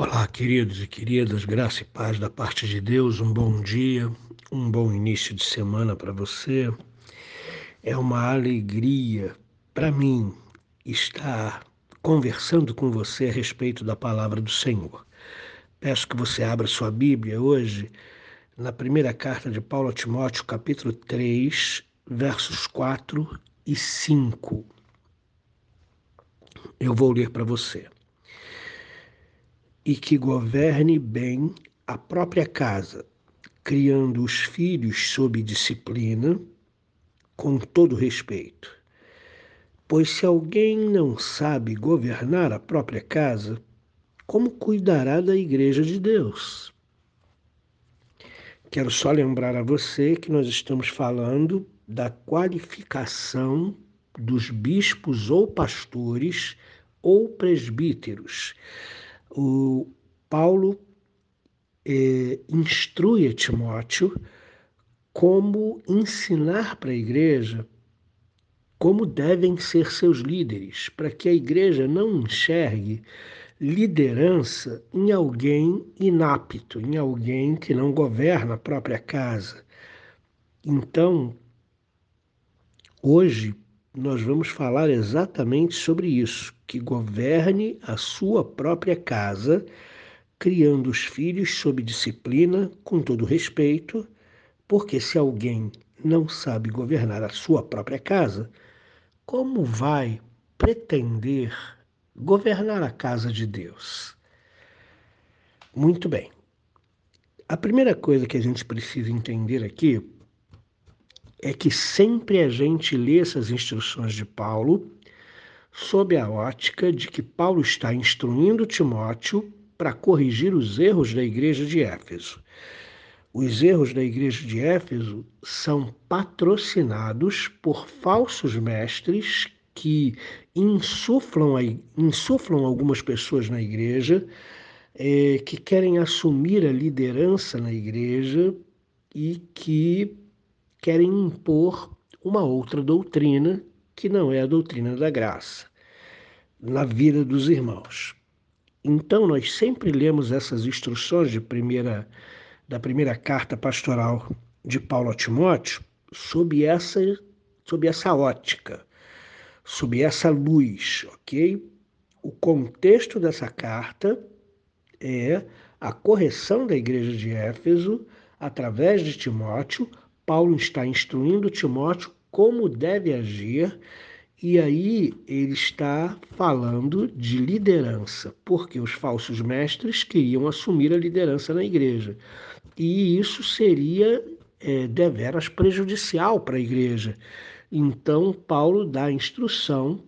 Olá, queridos e queridas, graça e paz da parte de Deus, um bom dia, um bom início de semana para você. É uma alegria para mim estar conversando com você a respeito da palavra do Senhor. Peço que você abra sua Bíblia hoje na primeira carta de Paulo a Timóteo, capítulo 3, versos 4 e 5. Eu vou ler para você. E que governe bem a própria casa, criando os filhos sob disciplina, com todo respeito. Pois se alguém não sabe governar a própria casa, como cuidará da igreja de Deus? Quero só lembrar a você que nós estamos falando da qualificação dos bispos ou pastores ou presbíteros. O Paulo eh, instrui a Timóteo como ensinar para a igreja como devem ser seus líderes, para que a igreja não enxergue liderança em alguém inapto, em alguém que não governa a própria casa. Então, hoje nós vamos falar exatamente sobre isso, que governe a sua própria casa, criando os filhos sob disciplina, com todo respeito, porque se alguém não sabe governar a sua própria casa, como vai pretender governar a casa de Deus? Muito bem. A primeira coisa que a gente precisa entender aqui é que sempre a gente lê essas instruções de Paulo sob a ótica de que Paulo está instruindo Timóteo para corrigir os erros da igreja de Éfeso. Os erros da igreja de Éfeso são patrocinados por falsos mestres que insuflam, insuflam algumas pessoas na igreja, é, que querem assumir a liderança na igreja e que querem impor uma outra doutrina que não é a doutrina da graça na vida dos irmãos. Então nós sempre lemos essas instruções de primeira da primeira carta pastoral de Paulo a Timóteo sob essa sob essa ótica sob essa luz, ok? O contexto dessa carta é a correção da igreja de Éfeso através de Timóteo. Paulo está instruindo Timóteo como deve agir, e aí ele está falando de liderança, porque os falsos mestres queriam assumir a liderança na igreja. E isso seria é, deveras prejudicial para a igreja. Então, Paulo dá a instrução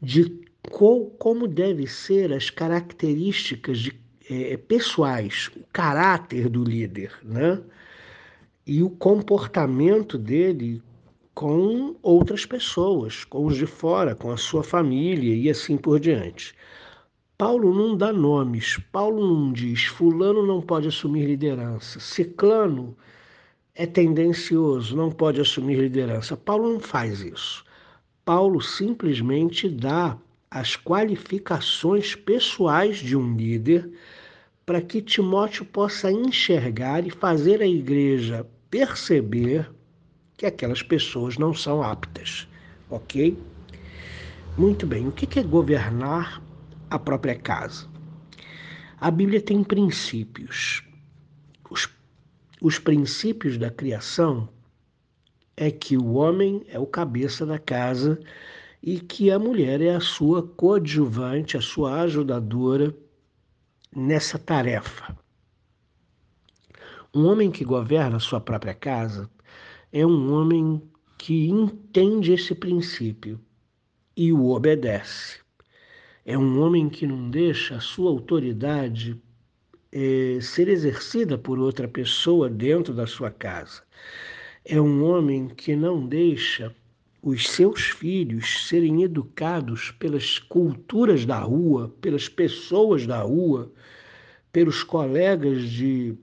de qual, como deve ser as características de, é, pessoais, o caráter do líder, né? E o comportamento dele com outras pessoas, com os de fora, com a sua família e assim por diante. Paulo não dá nomes, Paulo não diz fulano não pode assumir liderança, ciclano é tendencioso, não pode assumir liderança. Paulo não faz isso. Paulo simplesmente dá as qualificações pessoais de um líder para que Timóteo possa enxergar e fazer a igreja perceber que aquelas pessoas não são aptas, ok? Muito bem, o que é governar a própria casa? A Bíblia tem princípios. Os os princípios da criação é que o homem é o cabeça da casa e que a mulher é a sua coadjuvante, a sua ajudadora nessa tarefa. Um homem que governa a sua própria casa é um homem que entende esse princípio e o obedece. É um homem que não deixa a sua autoridade é, ser exercida por outra pessoa dentro da sua casa. É um homem que não deixa os seus filhos serem educados pelas culturas da rua, pelas pessoas da rua, pelos colegas de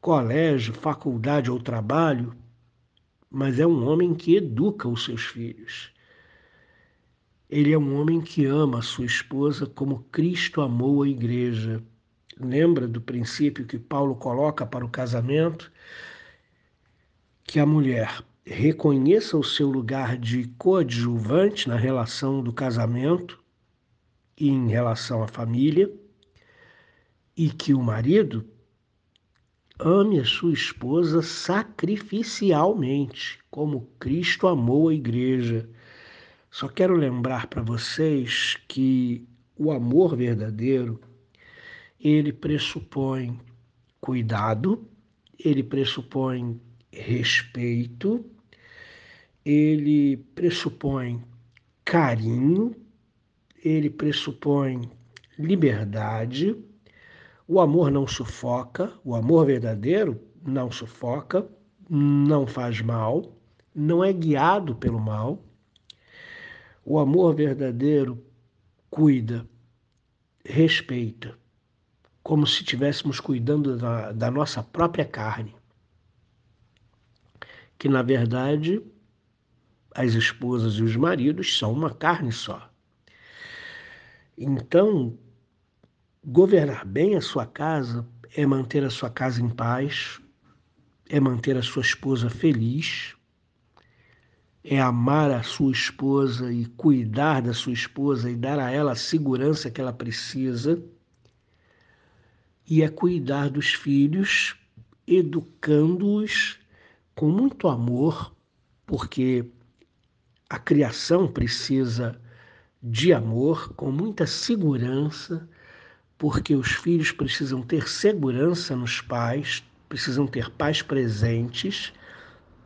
colégio, faculdade ou trabalho, mas é um homem que educa os seus filhos. Ele é um homem que ama a sua esposa como Cristo amou a igreja. Lembra do princípio que Paulo coloca para o casamento? Que a mulher reconheça o seu lugar de coadjuvante na relação do casamento e em relação à família, e que o marido ame a sua esposa sacrificialmente, como Cristo amou a igreja. Só quero lembrar para vocês que o amor verdadeiro, ele pressupõe cuidado, ele pressupõe respeito, ele pressupõe carinho, ele pressupõe liberdade. O amor não sufoca, o amor verdadeiro não sufoca, não faz mal, não é guiado pelo mal o amor verdadeiro cuida, respeita, como se estivéssemos cuidando da, da nossa própria carne. Que, na verdade, as esposas e os maridos são uma carne só. Então, governar bem a sua casa é manter a sua casa em paz, é manter a sua esposa feliz, é amar a sua esposa e cuidar da sua esposa e dar a ela a segurança que ela precisa, e é cuidar dos filhos, educando-os com muito amor, porque a criação precisa de amor, com muita segurança, porque os filhos precisam ter segurança nos pais, precisam ter pais presentes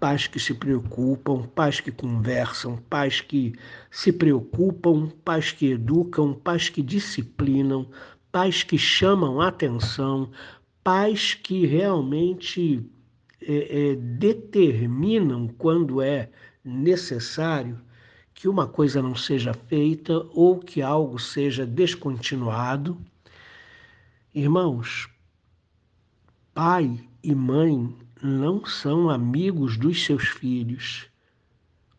pais que se preocupam, pais que conversam, pais que se preocupam, pais que educam, pais que disciplinam, pais que chamam atenção, pais que realmente é, é, determinam quando é necessário que uma coisa não seja feita ou que algo seja descontinuado. Irmãos, pai e mãe não são amigos dos seus filhos.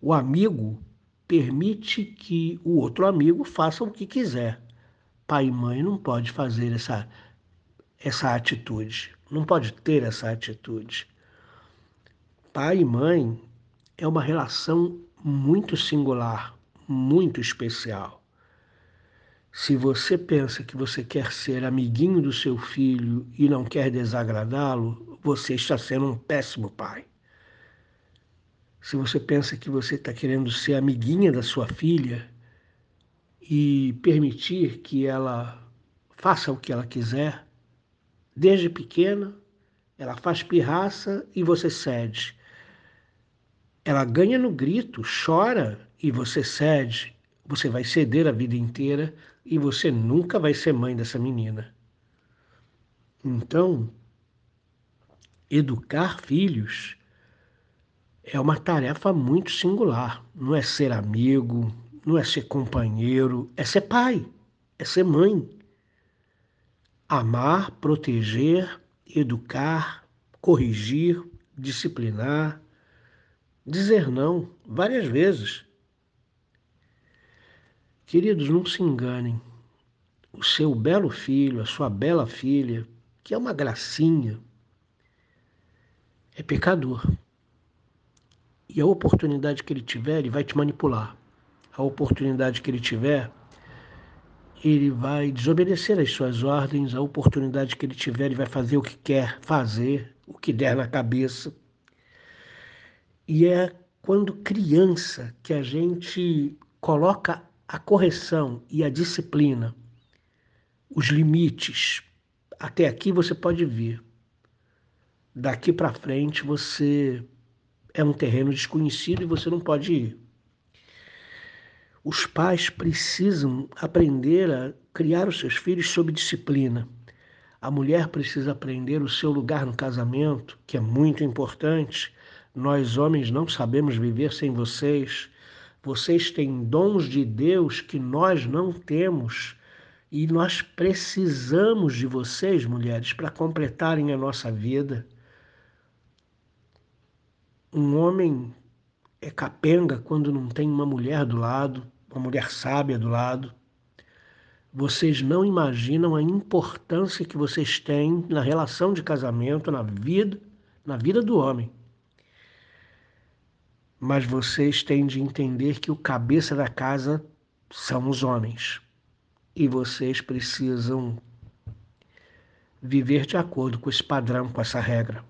O amigo permite que o outro amigo faça o que quiser. Pai e mãe não pode fazer essa, essa atitude, não pode ter essa atitude. Pai e mãe é uma relação muito singular, muito especial. Se você pensa que você quer ser amiguinho do seu filho e não quer desagradá-lo, você está sendo um péssimo pai. Se você pensa que você está querendo ser amiguinha da sua filha e permitir que ela faça o que ela quiser, desde pequena, ela faz pirraça e você cede. Ela ganha no grito, chora e você cede. Você vai ceder a vida inteira e você nunca vai ser mãe dessa menina. Então, educar filhos é uma tarefa muito singular. Não é ser amigo, não é ser companheiro, é ser pai, é ser mãe. Amar, proteger, educar, corrigir, disciplinar, dizer não várias vezes. Queridos, não se enganem. O seu belo filho, a sua bela filha, que é uma gracinha, é pecador. E a oportunidade que ele tiver, ele vai te manipular. A oportunidade que ele tiver, ele vai desobedecer às suas ordens. A oportunidade que ele tiver, ele vai fazer o que quer fazer, o que der na cabeça. E é quando criança que a gente coloca a correção e a disciplina, os limites. Até aqui você pode vir daqui para frente você é um terreno desconhecido e você não pode ir. Os pais precisam aprender a criar os seus filhos sob disciplina. A mulher precisa aprender o seu lugar no casamento, que é muito importante. Nós, homens, não sabemos viver sem vocês. Vocês têm dons de Deus que nós não temos. E nós precisamos de vocês, mulheres, para completarem a nossa vida. Um homem é capenga quando não tem uma mulher do lado. uma mulher sábia do lado. Vocês não imaginam a importância que vocês têm na relação de casamento, na vida, na vida do homem. Mas vocês têm de entender que o cabeça da casa são os homens. E vocês precisam viver de acordo com esse padrão, com essa regra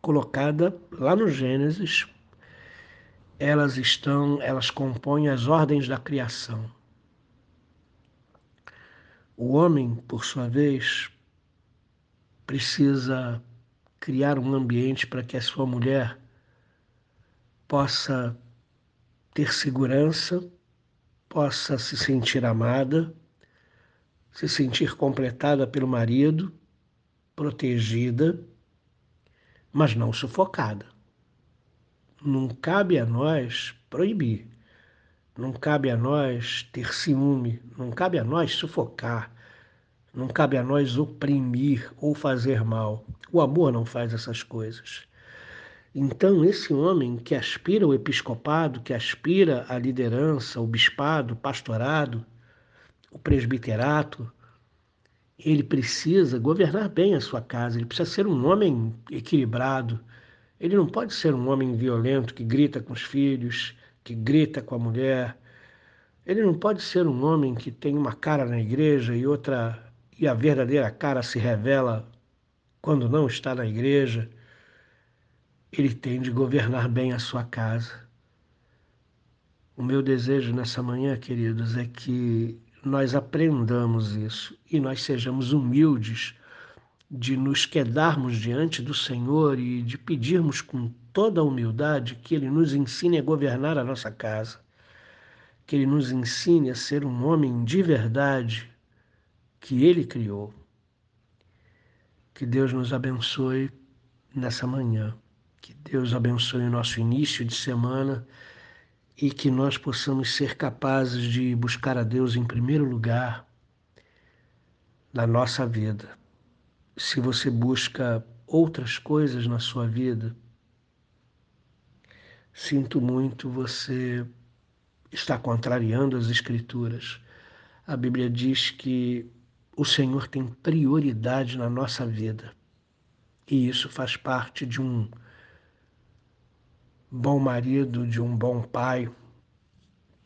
colocada lá no Gênesis. Elas estão, elas compõem as ordens da criação. O homem, por sua vez, precisa criar um ambiente para que a sua mulher possa ter segurança, possa se sentir amada, se sentir completada pelo marido, protegida, mas não sufocada. Não cabe a nós proibir, não cabe a nós ter ciúme, não cabe a nós sufocar, não cabe a nós oprimir ou fazer mal. O amor não faz essas coisas. Então, esse homem que aspira ao episcopado, que aspira à liderança, o bispado, o pastorado, o presbiterato, ele precisa governar bem a sua casa, ele precisa ser um homem equilibrado. Ele não pode ser um homem violento que grita com os filhos, que grita com a mulher. Ele não pode ser um homem que tem uma cara na igreja e outra e a verdadeira cara se revela quando não está na igreja. Ele tem de governar bem a sua casa. O meu desejo nessa manhã, queridos, é que nós aprendamos isso e nós sejamos humildes de nos quedarmos diante do Senhor e de pedirmos com toda a humildade que Ele nos ensine a governar a nossa casa, que Ele nos ensine a ser um homem de verdade que Ele criou. Que Deus nos abençoe nessa manhã, que Deus abençoe o nosso início de semana e que nós possamos ser capazes de buscar a Deus em primeiro lugar na nossa vida. Se você busca outras coisas na sua vida, sinto muito, você está contrariando as Escrituras. A Bíblia diz que o Senhor tem prioridade na nossa vida. E isso faz parte de um bom marido, de um bom pai,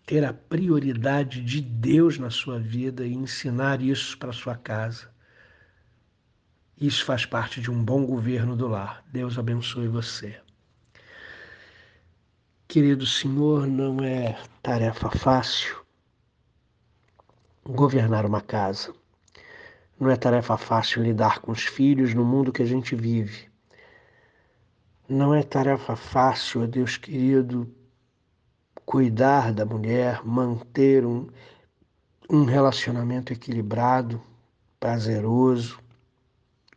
ter a prioridade de Deus na sua vida e ensinar isso para sua casa. Isso faz parte de um bom governo do lar. Deus abençoe você. Querido Senhor, não é tarefa fácil governar uma casa. Não é tarefa fácil lidar com os filhos no mundo que a gente vive. Não é tarefa fácil, Deus querido, cuidar da mulher, manter um, um relacionamento equilibrado, prazeroso.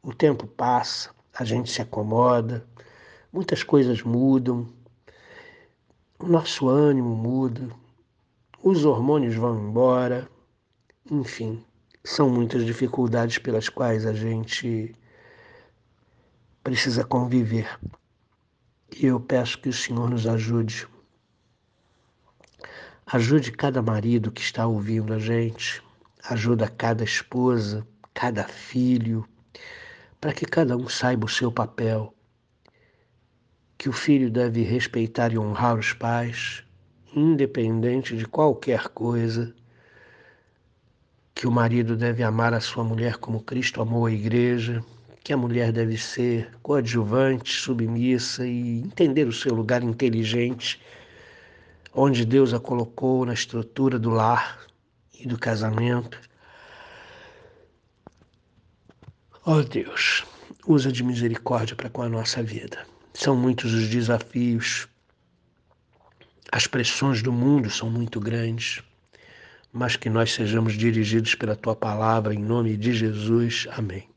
O tempo passa, a gente se acomoda, muitas coisas mudam, o nosso ânimo muda, os hormônios vão embora, enfim, são muitas dificuldades pelas quais a gente precisa conviver. E eu peço que o Senhor nos ajude. Ajude cada marido que está ouvindo a gente, ajuda cada esposa, cada filho, para que cada um saiba o seu papel. Que o filho deve respeitar e honrar os pais, independente de qualquer coisa. Que o marido deve amar a sua mulher como Cristo amou a igreja que a mulher deve ser coadjuvante, submissa e entender o seu lugar inteligente, onde Deus a colocou na estrutura do lar e do casamento. Ó oh Deus, usa de misericórdia para com a nossa vida. São muitos os desafios, as pressões do mundo são muito grandes, mas que nós sejamos dirigidos pela tua palavra, em nome de Jesus. Amém.